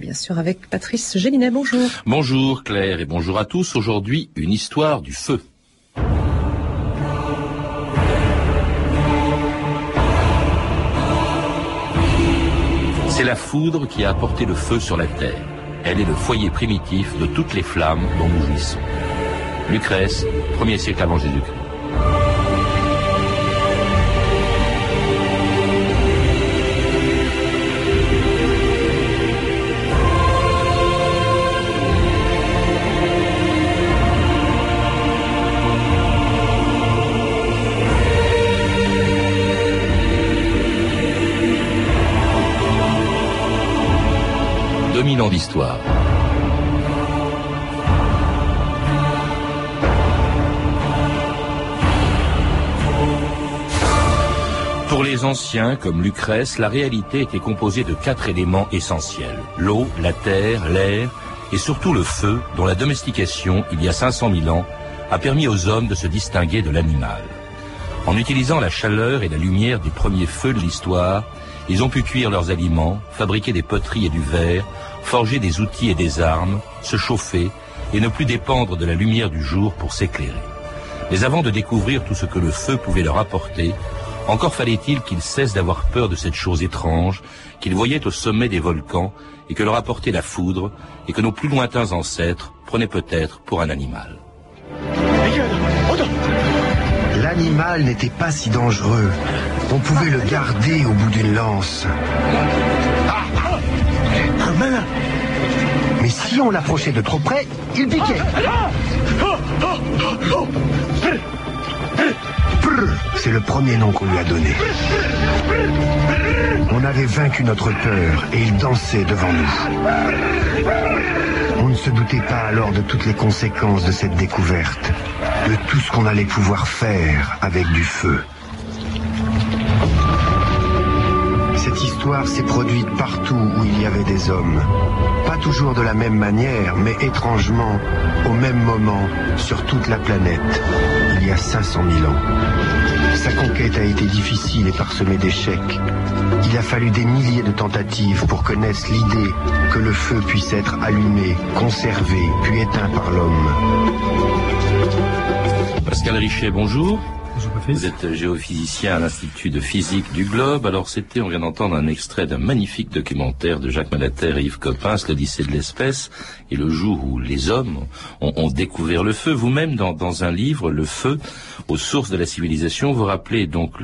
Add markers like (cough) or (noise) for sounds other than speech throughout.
Bien sûr, avec Patrice Gélinet, bonjour. Bonjour Claire et bonjour à tous. Aujourd'hui, une histoire du feu. C'est la foudre qui a apporté le feu sur la terre. Elle est le foyer primitif de toutes les flammes dont nous jouissons. Lucrèce, 1er siècle avant Jésus-Christ. 2000 ans d'histoire. Pour les anciens, comme Lucrèce, la réalité était composée de quatre éléments essentiels. L'eau, la terre, l'air et surtout le feu, dont la domestication, il y a 500 000 ans, a permis aux hommes de se distinguer de l'animal. En utilisant la chaleur et la lumière des premiers feux de l'histoire, ils ont pu cuire leurs aliments, fabriquer des poteries et du verre, forger des outils et des armes, se chauffer et ne plus dépendre de la lumière du jour pour s'éclairer. Mais avant de découvrir tout ce que le feu pouvait leur apporter, encore fallait-il qu'ils cessent d'avoir peur de cette chose étrange qu'ils voyaient au sommet des volcans et que leur apportait la foudre et que nos plus lointains ancêtres prenaient peut-être pour un animal. L'animal n'était pas si dangereux. On pouvait le garder au bout d'une lance. Mais si on l'approchait de trop près, il piquait. C'est le premier nom qu'on lui a donné. On avait vaincu notre peur et il dansait devant nous. On ne se doutait pas alors de toutes les conséquences de cette découverte, de tout ce qu'on allait pouvoir faire avec du feu. Cette histoire s'est produite partout où il y avait des hommes. Pas toujours de la même manière, mais étrangement, au même moment, sur toute la planète, il y a 500 000 ans. Sa conquête a été difficile et parsemée d'échecs. Il a fallu des milliers de tentatives pour que naisse l'idée que le feu puisse être allumé, conservé, puis éteint par l'homme. Pascal Richet, bonjour. Vous êtes géophysicien à l'Institut de physique du Globe. Alors c'était, on vient d'entendre un extrait d'un magnifique documentaire de Jacques Malater et Yves Coppens, l'Odyssée de l'espèce, et le jour où les hommes ont, découvert le feu. Vous-même, dans, un livre, Le feu, aux sources de la civilisation, vous rappelez donc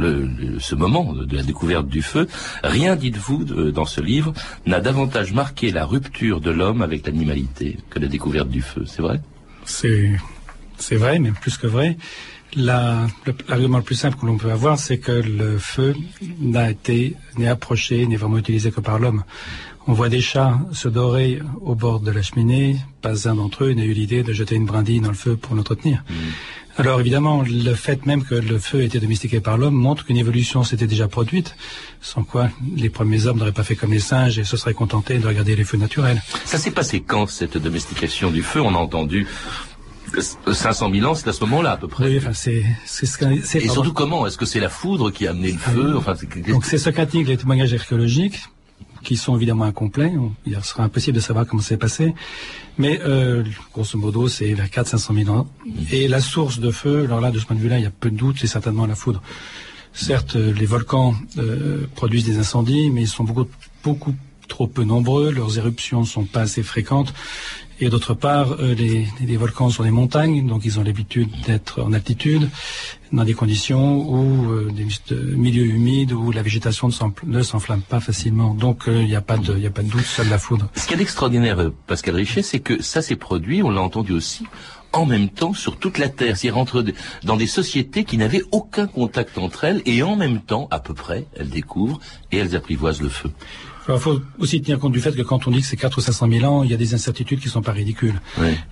ce moment de la découverte du feu. Rien, dites-vous, dans ce livre, n'a davantage marqué la rupture de l'homme avec l'animalité que la découverte du feu. C'est vrai? C'est c'est vrai, mais plus que vrai. L'argument le, plus simple que l'on peut avoir, c'est que le feu n'a été, n'est approché, n'est vraiment utilisé que par l'homme. On voit des chats se dorer au bord de la cheminée. Pas un d'entre eux n'a eu l'idée de jeter une brindille dans le feu pour l'entretenir. Mm. Alors évidemment, le fait même que le feu ait été domestiqué par l'homme montre qu'une évolution s'était déjà produite, sans quoi les premiers hommes n'auraient pas fait comme les singes et se seraient contentés de regarder les feux naturels. Ça s'est passé quand cette domestication du feu? On a entendu 500 000 ans, c'est à ce moment-là à peu près. Oui, enfin, c'est, c'est ce Et surtout comment Est-ce que c'est la foudre qui a amené le feu enfin, Donc c'est ce qu'indiquent les témoignages archéologiques, qui sont évidemment incomplets. Il sera impossible de savoir comment c'est passé. Mais euh, grosso modo, c'est vers 400-500 000 ans. Et la source de feu, alors là, de ce point de vue-là, il y a peu de doute, c'est certainement la foudre. Certes, euh, les volcans euh, produisent des incendies, mais ils sont beaucoup, beaucoup trop peu nombreux, leurs éruptions sont pas assez fréquentes, et d'autre part, euh, les, les, volcans sont des montagnes, donc ils ont l'habitude d'être en altitude, dans des conditions où euh, des milieux humides où la végétation ne s'enflamme pas facilement. Donc euh, il n'y a pas de, il a pas de doute, la foudre. Ce qui est extraordinaire, Pascal Richet, c'est que ça s'est produit, on l'a entendu aussi, en même temps sur toute la Terre. C'est rentre dans des sociétés qui n'avaient aucun contact entre elles et en même temps, à peu près, elles découvrent et elles apprivoisent le feu. Il faut aussi tenir compte du fait que quand on dit que c'est 4 ou 500 000 ans, il y a des incertitudes qui sont pas ridicules.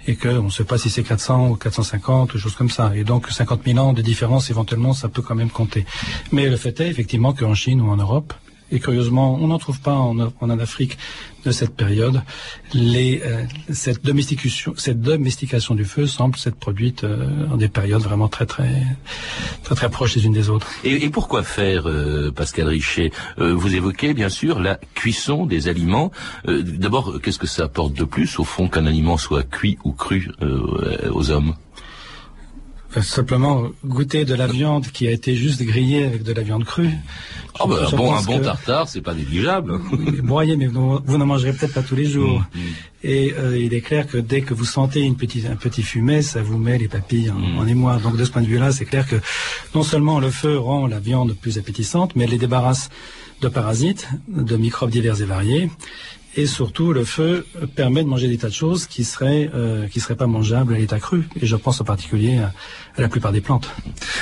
Et qu'on ne sait pas si c'est 400 ou 450, ou choses comme ça. Et donc 50 000 ans de différence, éventuellement, ça peut quand même compter. Mais le fait est effectivement qu'en Chine ou en Europe, Et curieusement, on n'en trouve pas en, en, Afrique de cette période. Les, euh, cette, domestication, cette domestication du feu semble s'être produite euh, en des périodes vraiment très très très très proches les unes des autres. Et, et pourquoi faire, euh, Pascal Richet Vous évoquez bien sûr la cuisson des aliments. D'abord, qu'est-ce que ça apporte de plus au fond qu'un aliment soit cuit ou cru aux hommes? Simplement goûter de la viande qui a été juste grillée avec de la viande crue. Ah bah, bon, un bon tartare, c'est pas négligeable. Broyé, mais vous, n'en mangerez peut-être pas tous les jours. Mm, mm. Et euh, il est clair que dès que vous sentez une petite, un petit fumet, ça vous met les papilles en, mm. en émoi. Donc de ce point de vue-là, c'est clair que non seulement le feu rend la viande plus appétissante, mais elle les débarrasse de parasites, de microbes divers et variés, et surtout le feu permet de manger des tas de choses qui seraient euh, qui seraient pas mangeables à l'état cru et je pense en particulier à, la plupart des plantes.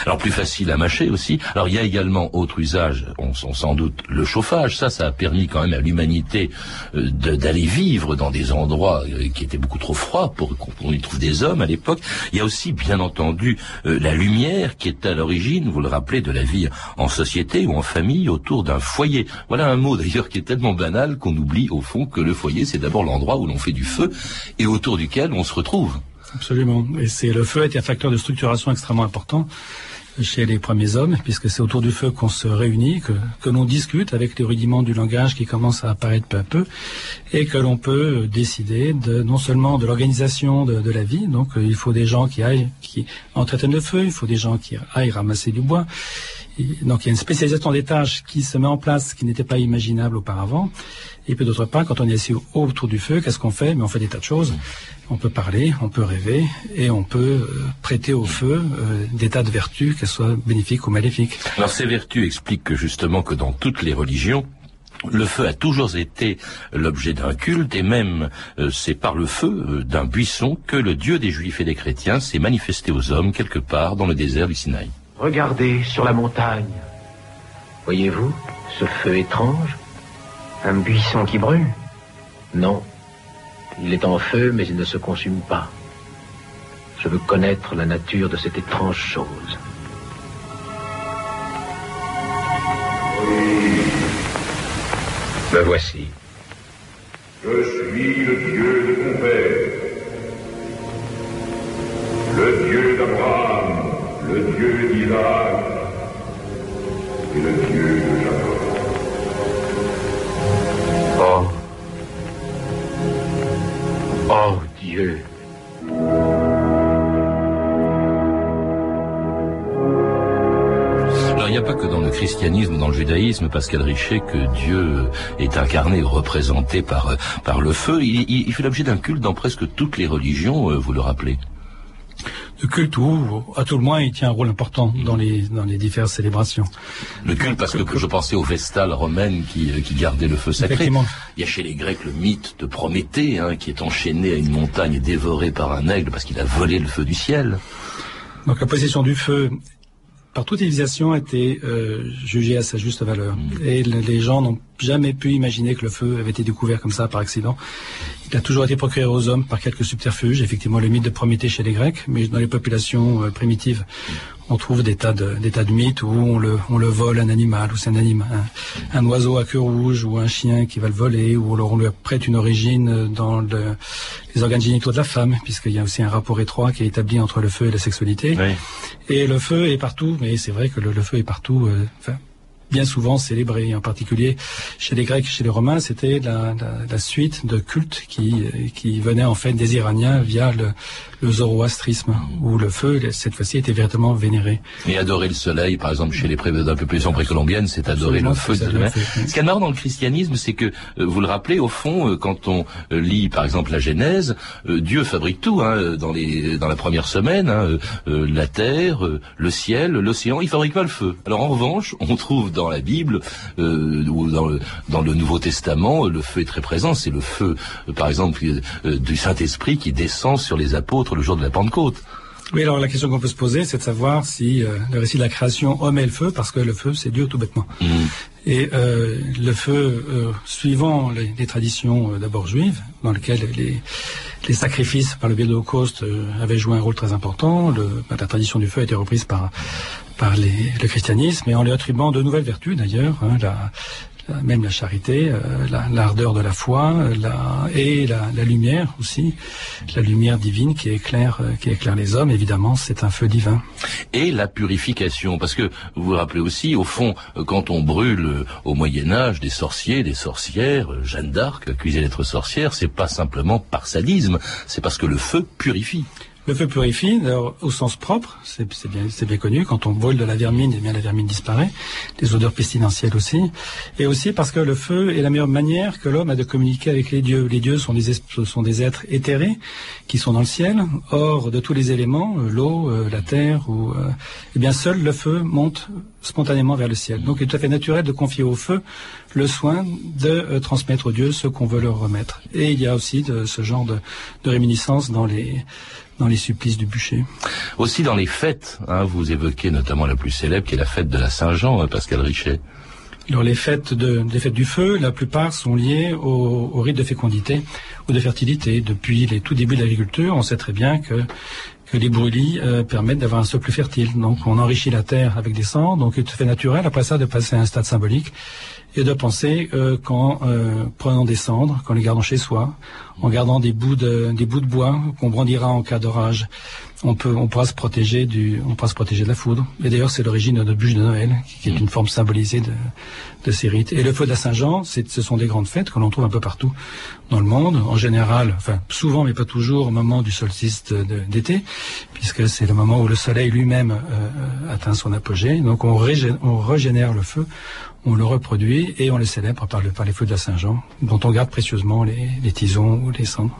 Alors plus facile à mâcher aussi. Alors il y a également autre usage, on, sans doute le chauffage. Ça, ça a permis quand même à l'humanité euh, d'aller vivre dans des endroits euh, qui étaient beaucoup trop froids pour qu'on y trouve des hommes à l'époque. Il y a aussi bien entendu la lumière qui est à l'origine, vous le rappelez, de la vie en société ou en famille autour d'un foyer. Voilà un mot d'ailleurs qui est tellement banal qu'on oublie au fond que le foyer, c'est d'abord l'endroit où l'on fait du feu et autour duquel on se retrouve. Absolument. Et c'est le feu est un facteur de structuration extrêmement important chez les premiers hommes, puisque c'est autour du feu qu'on se réunit, que, que l'on discute avec les rudiments du langage qui commencent à apparaître peu à peu, et que l'on peut décider de, non seulement de l'organisation de, de, la vie, donc euh, il faut des gens qui aillent, qui entretiennent le feu, il faut des gens qui aillent ramasser du bois, donc il y a une spécialisation des tâches qui se met en place qui n'était pas imaginable auparavant. Et puis d'autre part, quand on est assis autour du feu, qu'est-ce qu'on fait? Mais on fait des tas de choses. On peut parler, on peut rêver, et on peut euh, prêter au feu euh, des tas de vertus, qu'elles soient bénéfiques ou maléfiques. Alors ces vertus expliquent que justement que dans toutes les religions, le feu a toujours été l'objet d'un culte et même euh, c'est par le feu d'un buisson que le Dieu des Juifs et des chrétiens s'est manifesté aux hommes quelque part dans le désert du Sinaï. Regardez sur la montagne. Voyez-vous ce feu étrange? Un buisson qui brûle Non. Il est en feu, mais il ne se consume pas. Je veux connaître la nature de cette étrange chose. Oui. Me voici. Je suis le Dieu de ton père. Le Dieu d'Abraham, le Dieu d'Isaac et le Dieu oh Dieu. Alors il n'y a pas que dans le christianisme dans le judaïsme, Pascal Richet, que Dieu est incarné, représenté par, par le feu. Il, il fait l'objet d'un culte dans presque toutes les religions, euh, vous le rappelez le culte où, à tout le moins, il tient un rôle important dans les dans les diverses célébrations. Le culte, parce que, je pensais aux vestales romaines qui, euh, qui gardaient le feu sacré. Il y a chez les Grecs le mythe de Prométhée, hein, qui est enchaîné à une montagne et dévoré par un aigle parce qu'il a volé le feu du ciel. Donc la possession du feu par toute civilisation a été euh, jugée à sa juste valeur. Mm. Et les gens n'ont jamais pu imaginer que le feu avait été découvert comme ça par accident. Il a toujours été procuré aux hommes par quelques subterfuges. Effectivement, le mythe de Prométhée chez les Grecs, mais dans les populations euh, primitives, on trouve des tas de, des tas de mythes où on le, on le vole un animal, ou c'est un animal, un, oiseau à queue rouge, ou un chien qui va le voler, ou alors on lui prête une origine dans le, les organes génitaux de la femme, puisqu'il y a aussi un rapport étroit qui est établi entre le feu et la sexualité. Et le feu est partout, mais c'est vrai que le, feu est partout. Euh, bien souvent célébré. En particulier chez les Grecs, chez les Romains, c'était la, la, suite de cultes qui, qui venaient en fait des Iraniens via le, le zoroastrisme, où le feu, cette fois-ci, était véritablement vénéré. Mais adorer le soleil, par exemple, chez les populations précolombiennes, c'est adorer le feu de lui Ce qui est marrant dans le christianisme, c'est que, euh, vous le rappelez, au fond, euh, quand on euh, lit, par exemple, la Genèse, Dieu fabrique tout, hein, dans, les, dans la première semaine, hein, la terre, le ciel, l'océan, il fabrique pas le feu. Alors en revanche, on trouve dans la Bible ou dans le, dans le Nouveau Testament, le feu est très présent. C'est le feu, par exemple, du Saint-Esprit qui descend sur les apôtres le jour de la Pentecôte. Oui, alors la question qu'on peut se poser, c'est de savoir si euh, le récit de la création omet le feu, parce que le feu, c'est Dieu tout bêtement. Mm. Et euh, le feu, euh, suivant les, traditions d'abord juives, dans lesquelles les, les sacrifices par le biais de l'Holocauste avaient joué un rôle très important, le, bah, la tradition du feu a été reprise par par les, le christianisme et en lui attribuant de nouvelles vertus d'ailleurs, hein, la, euh, même la charité, euh, l'ardeur de la foi, euh, et la, la, lumière aussi, la lumière divine qui éclaire, qui éclaire les hommes. Évidemment, c'est un feu divin. Et la purification, parce que vous vous rappelez aussi, au fond, quand on brûle au Moyen Âge des sorciers, des sorcières, Jeanne d'Arc accusée d'être sorcière, c'est pas simplement par sadisme, c'est parce que le feu purifie. Le feu purifie, au sens propre, c'est bien, bien, connu. Quand on brûle de la vermine, eh bien la vermine disparaît. Les odeurs pestilentielles aussi, et aussi parce que le feu est la meilleure manière que l'homme a de communiquer avec les dieux. Les dieux sont des sont des êtres éthérés qui sont dans le ciel, hors de tous les éléments, euh, l'eau, euh, la terre, ou euh, eh bien seul le feu monte spontanément vers le ciel. Donc il est tout à fait naturel de confier au feu le soin de transmettre aux dieux ce qu'on veut leur remettre. Et il y a aussi de, ce genre de, de réminiscence dans les dans les supplices du bûcher. Aussi dans les fêtes, hein, vous évoquez notamment la plus célèbre qui est la fête de la Saint-Jean, hein, Pascal Richet. Alors les fêtes de, les fêtes du feu, la plupart sont liées au, au rite de fécondité ou de fertilité. Depuis les tout débuts de l'agriculture, on sait très bien que que les brûlis euh, permettent d'avoir un sol plus fertile. Donc on enrichit la terre avec des cendres, donc il tout à fait naturel après ça de passer à un stade symbolique et de penser euh, qu'en euh, prenant des cendres, qu'en les gardant chez soi, en gardant des bouts de, des bouts de bois qu'on brandira en cas d'orage, on peut, on pourra se protéger du, on pourra se protéger de la foudre. Et d'ailleurs, c'est l'origine de bûche de Noël, qui est une forme symbolisée de, de ces rites. Et le feu de la Saint-Jean, ce sont des grandes fêtes que l'on trouve un peu partout dans le monde, en général, enfin souvent, mais pas toujours, au moment du solstice d'été, puisque c'est le moment où le soleil lui-même euh, atteint son apogée. Donc on, on régénère le feu on le reproduit et on le célèbre par, le, par les feux de la Saint-Jean, dont on garde précieusement les, les tisons ou les cendres.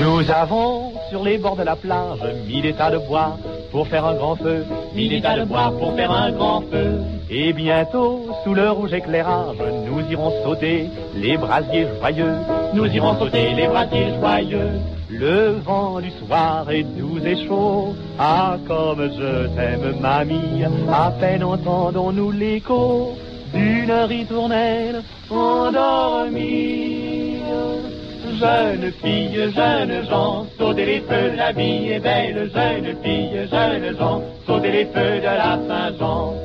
Nous avons sur les bords de la plage mis des tas de bois pour faire un grand feu, mis des tas de bois pour faire un grand feu. Et bientôt, sous le rouge éclairage, nous irons sauter les brasiers joyeux, nous irons sauter les brasiers joyeux. Le vent du soir est doux et chaud. Ah, comme je t'aime, mamie. À peine entendons-nous l'écho d'une ritournelle endormie. Jeune fille, jeune gens, sautez les feux, la vie est belle. Jeune fille, jeune gens, sautez les feux de la Saint-Jean.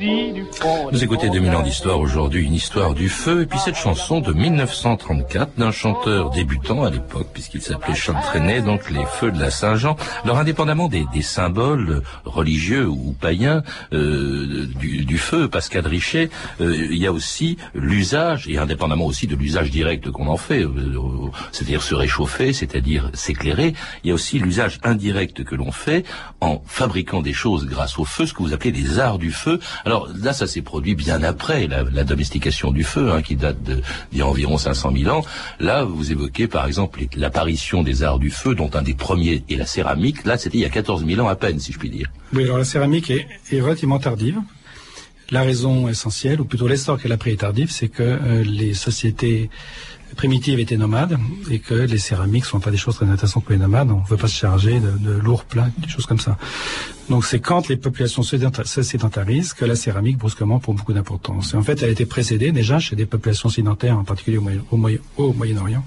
Vous écoutez 2000 ans d'histoire aujourd'hui, une histoire du feu, et puis cette chanson de 1934 d'un chanteur débutant à l'époque, puisqu'il s'appelait Trenet, donc les feux de la Saint-Jean. Alors indépendamment des, des, symboles religieux ou païens euh, du, du, feu, Pascal Richet, euh, il y a aussi l'usage, et indépendamment aussi de l'usage direct qu'on en fait, euh, c'est-à-dire se réchauffer, c'est-à-dire s'éclairer, il y a aussi l'usage indirect que l'on fait en fabriquant des choses grâce au feu, ce que vous appelez des arts du feu. Là, ça s'est produit bien après la, domestication du feu, hein, qui date d'il y a environ 500 000 ans. Là, vous évoquez par exemple l'apparition des arts du feu, dont un des premiers est la céramique. Là, c'était il y a 14 000 ans à peine, si je puis dire. Oui, alors la céramique est, relativement tardive. La raison essentielle, ou plutôt l'essor qu'elle a pris est tardif, c'est que euh, les sociétés primitive était nomade et que les céramiques sont pas des choses très intéressantes pour les nomades. On ne veut pas se charger de, lourds plats, des choses comme ça. Donc c'est quand les populations se sédentarisent que la céramique brusquement prend beaucoup d'importance. Et en fait, elle a été précédée déjà chez des populations sédentaires, en particulier au, Moyen-Orient,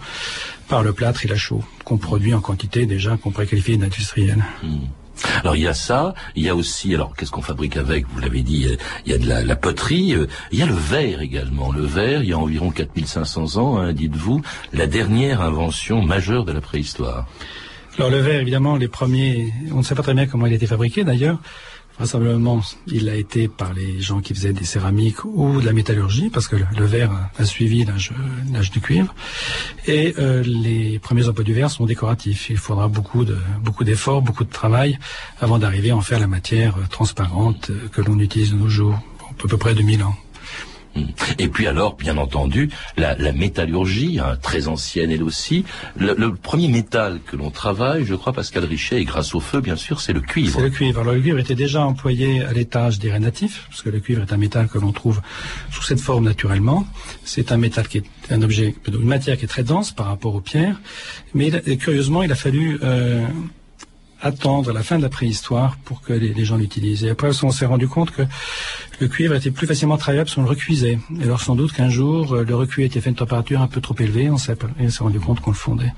par le plâtre et la chaux, qu'on produit en quantité déjà qu'on pourrait qualifier d'industrielle. Hmm. Alors il y a ça, il y a aussi, alors qu'est-ce qu'on fabrique avec? Vous l'avez dit, il y a de la, poterie, euh, il y a le verre également. Le verre, il y a environ 4500 ans, hein, dites-vous, la dernière invention majeure de la préhistoire. Alors le verre, évidemment, les premiers, on ne sait pas très bien comment il a été fabriqué d'ailleurs. Vraisemblablement, il a été par les gens qui faisaient des céramiques ou de la métallurgie, parce que le verre a suivi l'âge du cuivre. Et euh, les premiers emplois du verre sont décoratifs. Il faudra beaucoup de beaucoup d'efforts, beaucoup de travail avant d'arriver à en faire la matière transparente que l'on utilise de nos jours, à peu près 2000 ans. Et puis alors, bien entendu, la, métallurgie, hein, très ancienne elle aussi. Le, premier métal que l'on travaille, je crois, Pascal Richet, et grâce au feu, bien sûr, c'est le cuivre. C'est le cuivre. Alors le cuivre était déjà employé à l'étage des natifs, parce que le cuivre est un métal que l'on trouve sous cette forme naturellement. C'est un métal qui est un objet, une matière qui est très dense par rapport aux pierres. Mais curieusement, il a fallu euh, attendre la fin de la préhistoire pour que les, gens l'utilisent. Et après, on s'est rendu compte que le cuivre était plus facilement travaillable si on le recuisait. Et alors sans doute qu'un jour, euh, le recuit a été fait à une température un peu trop élevée, on s'est rendu compte qu'on le fondait.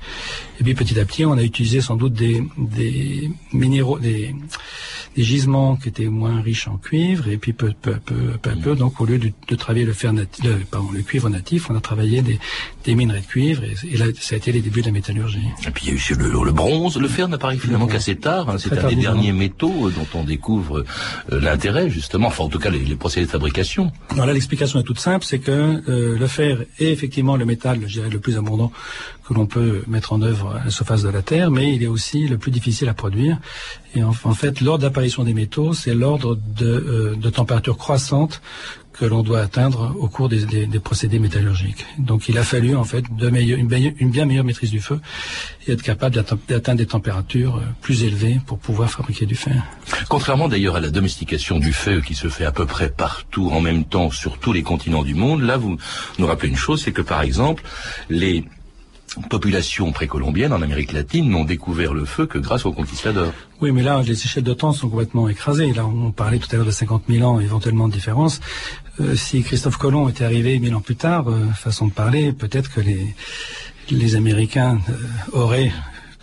Et puis petit à petit, on a utilisé sans doute des, des minéraux, des, des gisements qui étaient moins riches en cuivre, et puis peu, peu, peu, peu, donc au lieu de, de travailler le, fer natif, le, pardon, le cuivre natif, on a travaillé des, des minerais de cuivre, et, et, là, ça a été les débuts de la métallurgie. Et puis il y a eu le, le bronze, le fer n'apparaît finalement qu'assez tard, hein, c'est un des derniers métaux dont on découvre euh, l'intérêt justement, enfin en tout cas les, les procédés de fabrication. Voilà, l'explication est toute simple, c'est que euh, le fer est effectivement le métal, je dirais, le plus abondant que l'on peut mettre en œuvre à la surface de la Terre, mais il est aussi le plus difficile à produire. Et en, en fait, l'ordre d'apparition des métaux, c'est l'ordre de, euh, de température croissante que l'on doit atteindre au cours des, des, des, procédés métallurgiques. Donc il a fallu en fait de une, une, bien meilleure maîtrise du feu et être capable d'atteindre des températures euh, plus élevées pour pouvoir fabriquer du fer. Contrairement d'ailleurs à la domestication du feu qui se fait à peu près partout en même temps sur tous les continents du monde, là vous nous rappelez une chose, c'est que par exemple les populations précolombiennes en Amérique latine n'ont découvert le feu que grâce aux conquistadors. Oui, mais là, les échelles de temps sont complètement écrasées. Là, on parlait tout à l'heure de 50 000 ans éventuellement de différence. Euh, si Christophe Colomb était arrivé mille ans plus tard, euh, façon de parler, peut-être que les, les Américains euh, auraient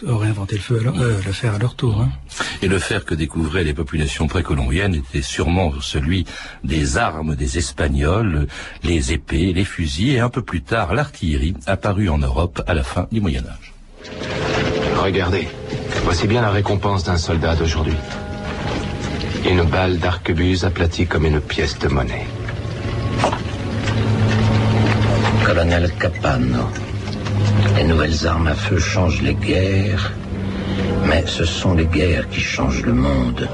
auraient inventé le feu, à leur, euh, le fer à leur tour. Hein. Et le fer que découvraient les populations précolombiennes était sûrement celui des armes des Espagnols, les épées, les fusils et un peu plus tard l'artillerie apparue en Europe à la fin du Moyen Âge. Regardez, voici bien la récompense d'un soldat d'aujourd'hui. Une balle d'arquebuse aplatie comme une pièce de monnaie. Colonel Capano. Les nouvelles armes à feu changent les guerres, mais ce sont les guerres qui changent le monde.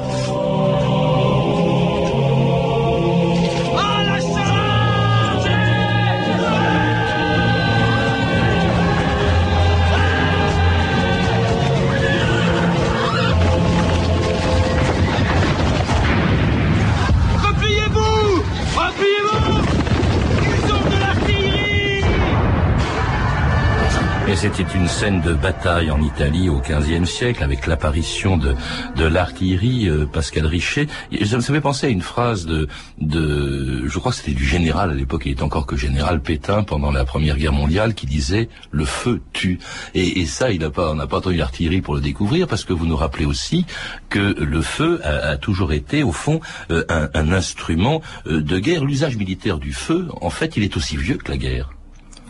C'était une scène de bataille en Italie au XVe siècle avec l'apparition de, de l'artillerie, euh, Pascal Richet. Ça me fait penser à une phrase de, de je crois que c'était du général à l'époque, il était encore que général Pétain pendant la Première Guerre mondiale, qui disait le feu tue. Et, et ça, il n'a pas, on n'a pas entendu l'artillerie pour le découvrir parce que vous nous rappelez aussi que le feu a, a toujours été au fond euh, un, un, instrument euh, de guerre. L'usage militaire du feu, en fait, il est aussi vieux que la guerre.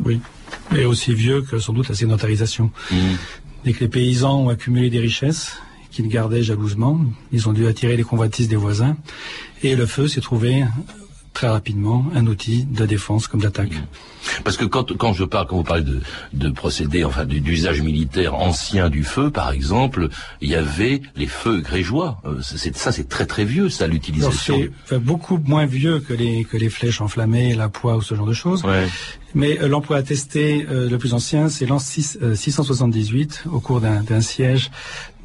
Oui et aussi vieux que sans doute la sédentarisation. Mmh. Dès que les paysans ont accumulé des richesses qu'ils gardaient jalousement, ils ont dû attirer les convoitises des voisins, et le feu s'est trouvé très rapidement un outil de défense comme d'attaque. Mmh. Parce que quand, quand je parle, quand vous parlez de, de procédés, enfin d'usage militaire ancien du feu, par exemple, il y avait les feux grégeois. Euh, ça, c'est très très vieux, ça, l'utilisation. C'est beaucoup moins vieux que les que les flèches enflammées, la poix ou ce genre de choses. Ouais. Mais euh, l'emploi attesté euh, le plus ancien, c'est l'an 678, au cours d'un siège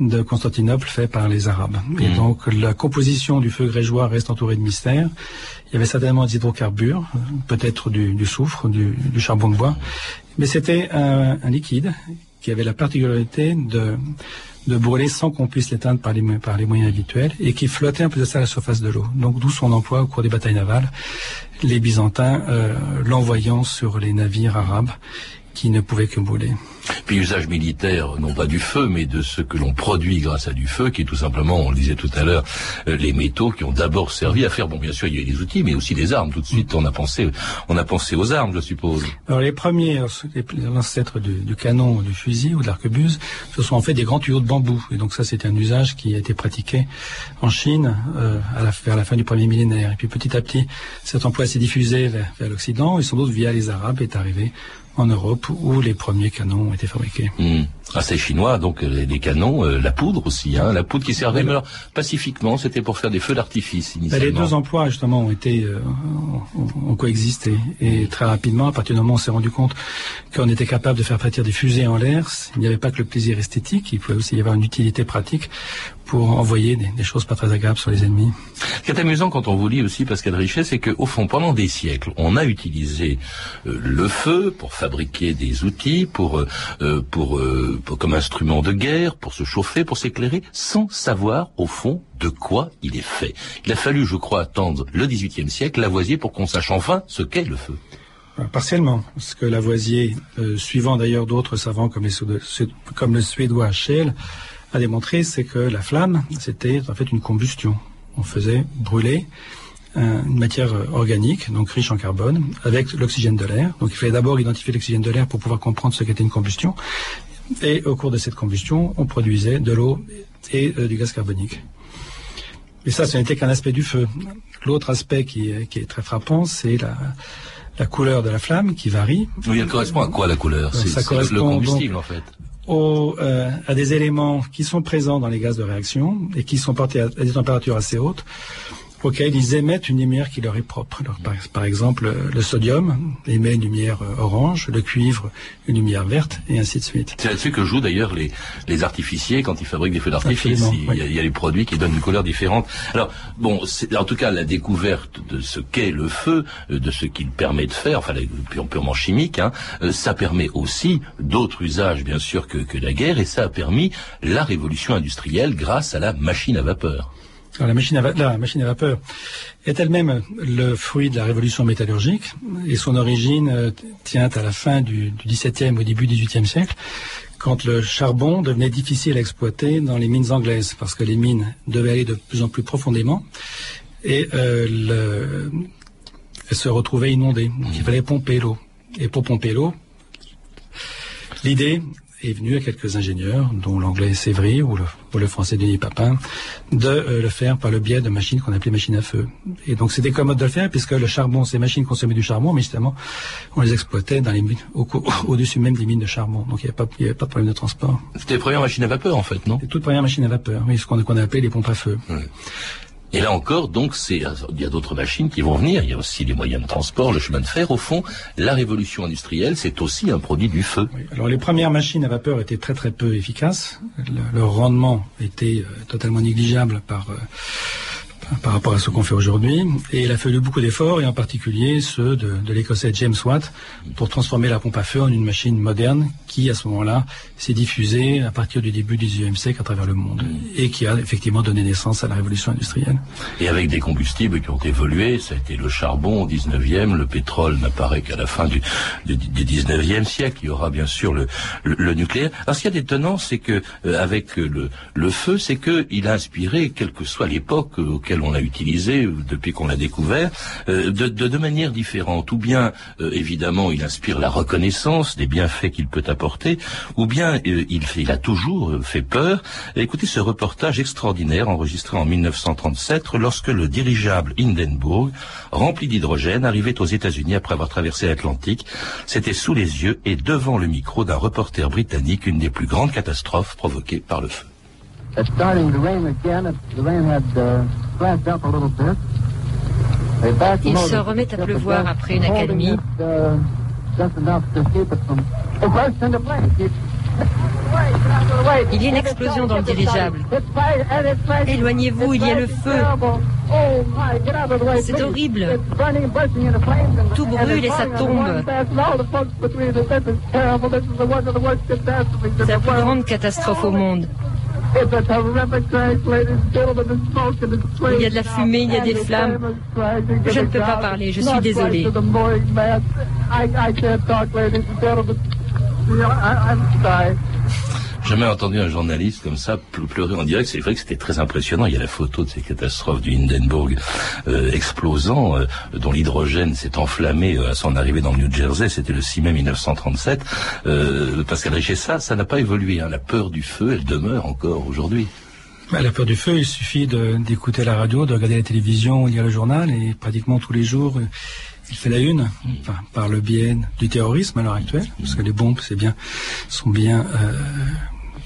de Constantinople fait par les Arabes. Mmh. Et donc la composition du feu grégeois reste entourée de mystères. Il y avait certainement des hydrocarbures, peut-être du, soufre, du, charbon de bois, mais c'était un, liquide qui avait la particularité de, brûler sans qu'on puisse l'éteindre par les, par les moyens habituels et qui flottait un peu de ça à la surface de l'eau. Donc d'où son emploi au cours des batailles navales, les Byzantins euh, l'envoyant sur les navires arabes qui ne que brûler. Puis usage militaire, non pas du feu, mais de ce que l'on produit grâce à du feu, qui est tout simplement, on le disait tout à l'heure, euh, les métaux qui ont d'abord servi à faire, bon bien sûr il y a des outils, mais aussi des armes. Tout de suite on a pensé, on a pensé aux armes, je suppose. Alors les premiers, les ancêtres du, du canon, du fusil ou de l'arquebuse, ce sont en fait des grands tuyaux de bambou. Et donc ça c'est un usage qui a été pratiqué en Chine euh, à la, vers la fin du premier millénaire. Et puis petit à petit, cet emploi s'est diffusé vers, vers l'Occident et sans doute via les Arabes est arrivé en Europe où les premiers canons ont été fabriqués. Mmh. Ah, c'est chinois, donc les, les canons, euh, la poudre aussi, hein, la poudre qui servait, mais alors pacifiquement, c'était pour faire des feux d'artifice initialement. Les deux emplois justement ont été euh, ont, ont, coexisté et très rapidement, à partir du moment où on s'est rendu compte qu'on était capable de faire partir des fusées en l'air, il n'y avait pas que le plaisir esthétique, il pouvait aussi y avoir une utilité pratique pour envoyer des, des, choses pas très agréables sur les ennemis. Ce qui est amusant quand on vous lit aussi, Pascal Richet, c'est qu'au fond, pendant des siècles, on a utilisé euh, le feu pour fabriquer des outils, pour, euh, pour, comme instrument de guerre, pour se chauffer, pour s'éclairer, sans savoir au fond de quoi il est fait. Il a fallu, je crois, attendre le XVIIIe siècle, Lavoisier, pour qu'on sache enfin ce qu'est le feu. Partiellement, parce que Lavoisier, suivant d'ailleurs d'autres savants comme, le suédois Schell, a démontré, c'est que la flamme, c'était en fait une combustion. On faisait brûler une matière organique, donc riche en carbone, avec l'oxygène de l'air. Donc il fallait d'abord identifier l'oxygène de l'air pour pouvoir comprendre ce qu'était une combustion. Et au cours de cette combustion, on produisait de l'eau et euh, du gaz carbonique. Et ça, ce n'était qu'un aspect du feu. L'autre aspect qui est, très frappant, c'est la, couleur de la flamme qui varie. Oui, elle correspond à quoi la couleur C'est le combustible en fait. Euh, à des éléments qui sont présents dans les gaz de réaction et qui sont portés à des températures assez hautes auxquels ils émettent une lumière qui leur est propre. par, exemple, le sodium émet une lumière orange, le cuivre une lumière verte, et ainsi de suite. C'est là-dessus que jouent d'ailleurs les, les artificiers quand ils fabriquent des feux d'artifice. Il, y a des produits qui donnent une couleur différente. Alors, bon, en tout cas, la découverte de ce qu'est le feu, euh, de ce qu'il permet de faire, enfin, purement chimique, hein, euh, ça permet aussi d'autres usages, bien sûr, que, que la guerre, et ça a permis la révolution industrielle grâce à la machine à vapeur la, machine à, vapeur est elle-même le fruit de la révolution métallurgique et son origine euh, tient à la fin du, XVIIe au début du XVIIIe siècle, quand le charbon devenait difficile à exploiter dans les mines anglaises, parce que les mines devaient aller de plus en plus profondément et euh, se retrouvaient inondées. Il fallait pomper l'eau. Et pour pomper l'eau, l'idée est venu à quelques ingénieurs, dont l'anglais Sévry ou le, français Denis Papin, de euh, le faire par le biais de machines qu'on appelait machines à feu. Et donc c'était commode de le faire puisque le charbon, ces machines consommaient du charbon, mais justement on les exploitait dans les (laughs) au-dessus même des mines de charbon. Donc il n'y avait, avait, pas de problème de transport. C'était les premières machines à vapeur en fait, non? Les toutes premières machines à vapeur, oui, ce qu'on a appelé les pompes à feu. Et là encore, donc, il y a d'autres machines qui vont venir. Il y a aussi les moyens de transport, le chemin de fer. Au fond, la révolution industrielle, c'est aussi un produit du feu. Alors, les premières machines à vapeur étaient très très peu efficaces. Le, leur rendement était euh, totalement négligeable par euh, par rapport à ce qu'on fait aujourd'hui. Et il a fallu beaucoup d'efforts, et en particulier ceux de, de l'écossais James Watt, pour transformer la pompe à feu en une machine moderne qui, à ce moment-là, s'est diffusée à partir du début du XIXe siècle à travers le monde, et qui a effectivement donné naissance à la révolution industrielle. Et avec des combustibles qui ont évolué, ça a été le charbon au XIXe, le pétrole n'apparaît qu'à la fin du, du, siècle, il y aura bien sûr le, nucléaire. Alors ce qu'il y a d'étonnant, c'est que euh, avec le feu, c'est qu'il a inspiré, quelle que soit l'époque auquel on l'a utilisé depuis qu'on l'a découvert, euh, de, de, de, manière différente. Ou bien, euh, évidemment, il inspire la reconnaissance des bienfaits qu'il peut apporter, ou bien euh, il, a toujours fait peur. Écoutez ce reportage extraordinaire enregistré en 1937 lorsque le dirigeable Hindenburg, rempli d'hydrogène, arrivait aux États-Unis après avoir traversé l'Atlantique. C'était sous les yeux et devant le micro d'un reporter britannique une des plus grandes catastrophes provoquées par le feu. Il se remet à pleuvoir après une accalmie. Uh, il y a une explosion dans le dirigeable. Éloignez-vous, il y a le feu. C'est horrible. Tout brûle et ça tombe. C'est la plus grande catastrophe au monde. Il y a de la fumée, il y a des flammes. Je ne peux pas parler, je suis désolé. Jamais entendu un journaliste comme ça pleurer en direct. C'est vrai que c'était très impressionnant. Il y a la photo de ces catastrophes du Hindenburg euh, explosant, euh, dont l'hydrogène s'est enflammé euh, à son arrivée dans le New Jersey. C'était le 6 mai 1937. Pascal Richet, ça, n'a pas évolué. Hein. La peur du feu, elle demeure encore aujourd'hui. Bah, la peur du feu, il suffit d'écouter la radio, de regarder la télévision, lire le journal, et pratiquement tous les jours, il fait la une, par le biais du terrorisme à l'heure actuelle, parce que les bombes, c'est bien, sont bien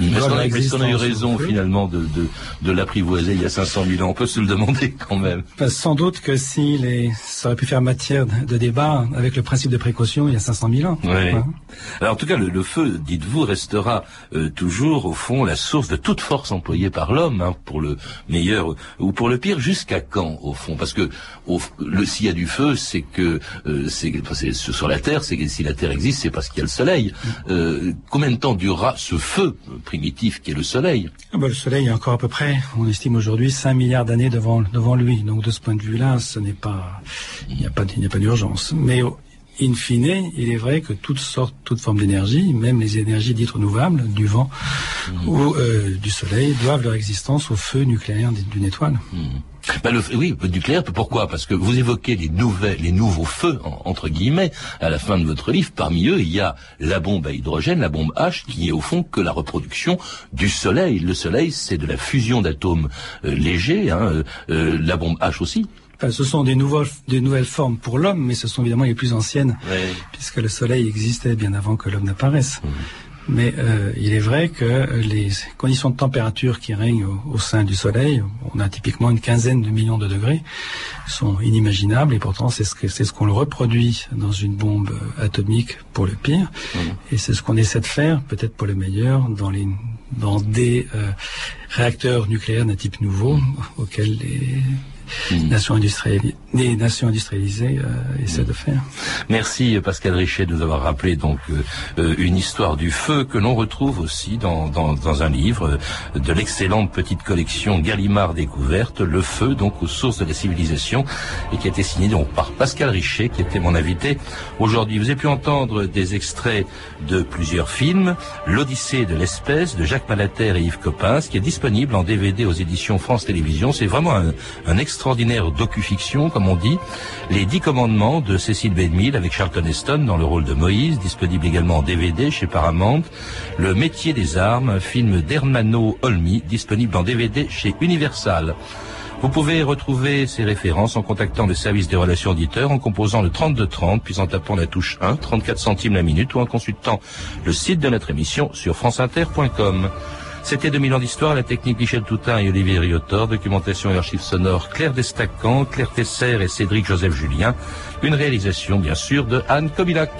Est-ce qu'on a, eu raison finalement de, de, de l'apprivoiser il y a 500 000 ans On peut se le demander (laughs) quand même. sans doute que si les, ça aurait pu faire matière de débat avec le principe de précaution il y a 500 000 ans. Oui. Alors en tout cas, le, feu, dites-vous, restera euh, toujours au fond la source de toute force employée par l'homme, hein, pour le meilleur ou pour le pire. Jusqu'à quand, au fond? Parce que au, le s'il y a du feu, c'est que euh, c'est sur la Terre, c'est que si la Terre existe, c'est parce qu'il y a le Soleil. Euh, combien de temps durera ce feu? Primitif qui est le Soleil ah bah, Le Soleil, a encore à peu près, on estime aujourd'hui 5 milliards d'années devant devant lui. Donc de ce point de vue-là, ce n'est pas, il n'y a pas, il n'y a pas d'urgence. Mais in fine, il est vrai que toutes sortes, toutes formes d'énergie, même les énergies dites renouvelables, du vent mmh. ou euh, du soleil, doivent leur existence au feu nucléaire d'une étoile. Mmh. Ben le, oui, le nucléaire. Pourquoi? Parce que vous évoquez les nouvelles, les nouveaux feux entre guillemets à la fin de votre livre. Parmi eux, il y a la bombe à hydrogène, la bombe H, qui est au fond que la reproduction du Soleil. Le Soleil, c'est de la fusion d'atomes euh, légers. Hein, euh, euh, la bombe H aussi. ce sont des, nouveaux, des nouvelles formes pour l'homme, mais ce sont évidemment les plus anciennes, puisque le Soleil existait bien avant que l'homme n'apparaisse. Mmh. Mais euh, il est vrai que les conditions de température qui règnent au, sein du Soleil, on a typiquement une quinzaine de millions de degrés, sont inimaginables et pourtant c'est ce c'est ce qu'on le reproduit dans une bombe atomique pour le pire, mmh. et c'est ce qu'on essaie de faire peut-être pour le meilleur dans les dans des euh, réacteurs nucléaires d'un type nouveau auxquels les Nations industrialisées, les nations industrialisées euh, essaient de faire. Merci Pascal Richet de nous avoir rappelé donc euh, euh, une histoire du feu que l'on retrouve aussi dans, dans, dans un livre de l'excellente petite collection Gallimard découverte, Le feu donc aux sources de la civilisation et qui a été signé donc par Pascal Richet qui était mon invité aujourd'hui. Vous avez pu entendre des extraits de plusieurs films, L'Odyssée de l'espèce de Jacques Malater et Yves Coppens qui est disponible en DVD aux éditions France Télévisions. C'est vraiment un, un extraordinaire docu-fiction, comme on dit, Les Dix Commandements de Cécile Bedmille avec Charlton Heston dans le rôle de Moïse, disponible également en DVD chez Paramount, Le métier des armes, un film d'Hermano Olmi, disponible en DVD chez Universal. Vous pouvez retrouver ces références en contactant le service des relations auditeurs en composant le 3230 puis en tapant la touche 1, 34 centimes la minute ou en consultant le site de notre émission sur franceinter.com. C'était 2000 ans d'histoire, la technique Michel Toutain et Olivier Riotor, documentation et archives sonores Claire Destacan, Claire Tesser et Cédric Joseph Julien. Une réalisation, bien sûr, de Anne Kobilac.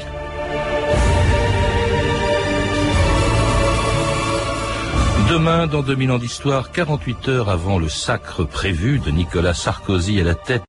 Demain, dans 2000 ans d'histoire, 48 heures avant le sacre prévu de Nicolas Sarkozy à la tête